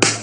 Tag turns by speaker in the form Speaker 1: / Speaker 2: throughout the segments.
Speaker 1: you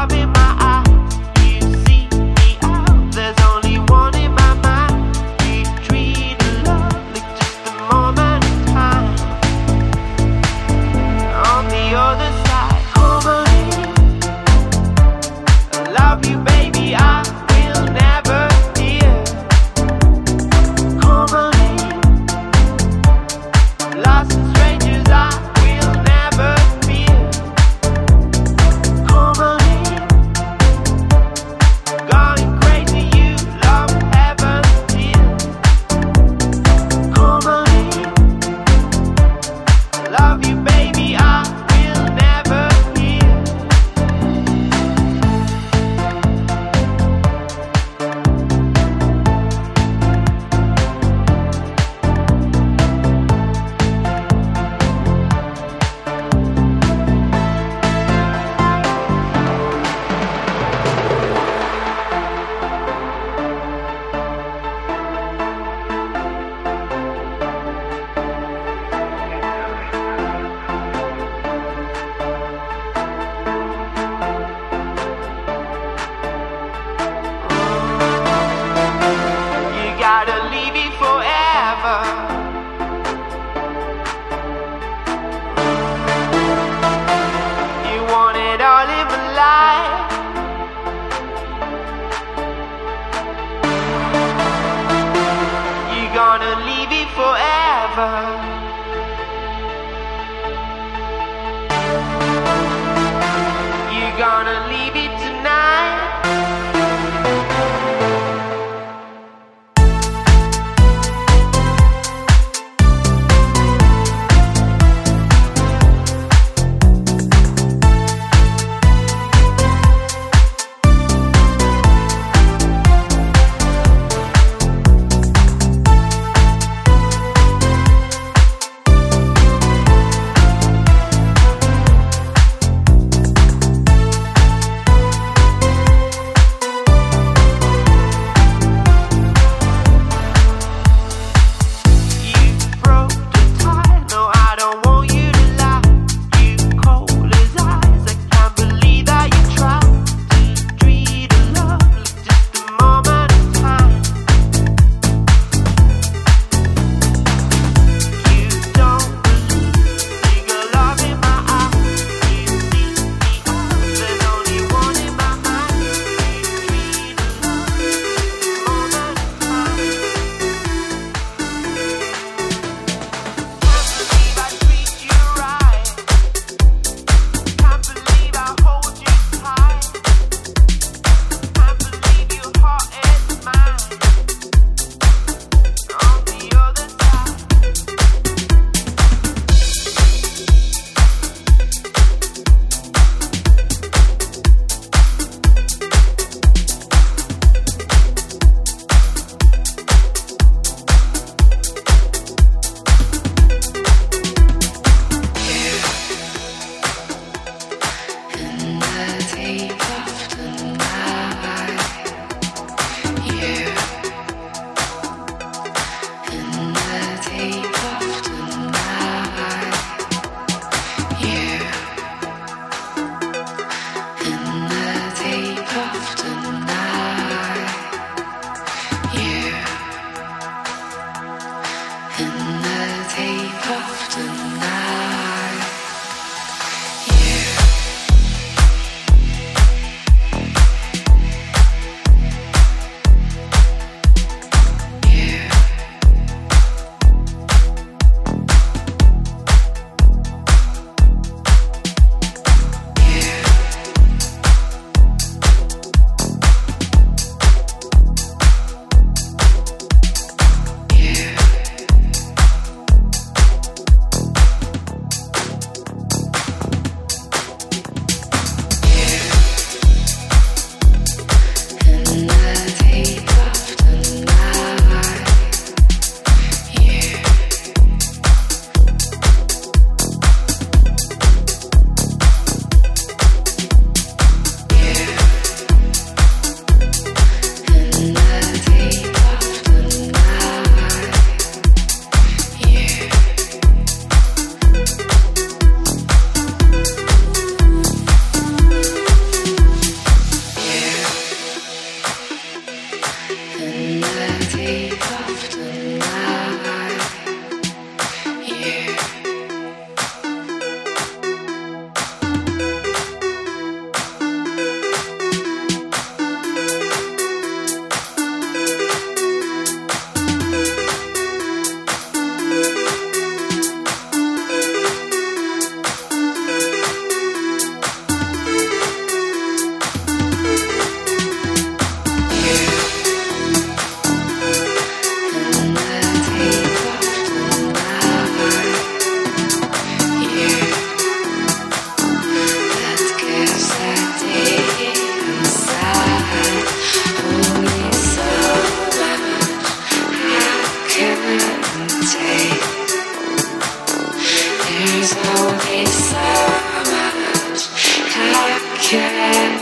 Speaker 1: I've been far.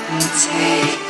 Speaker 1: take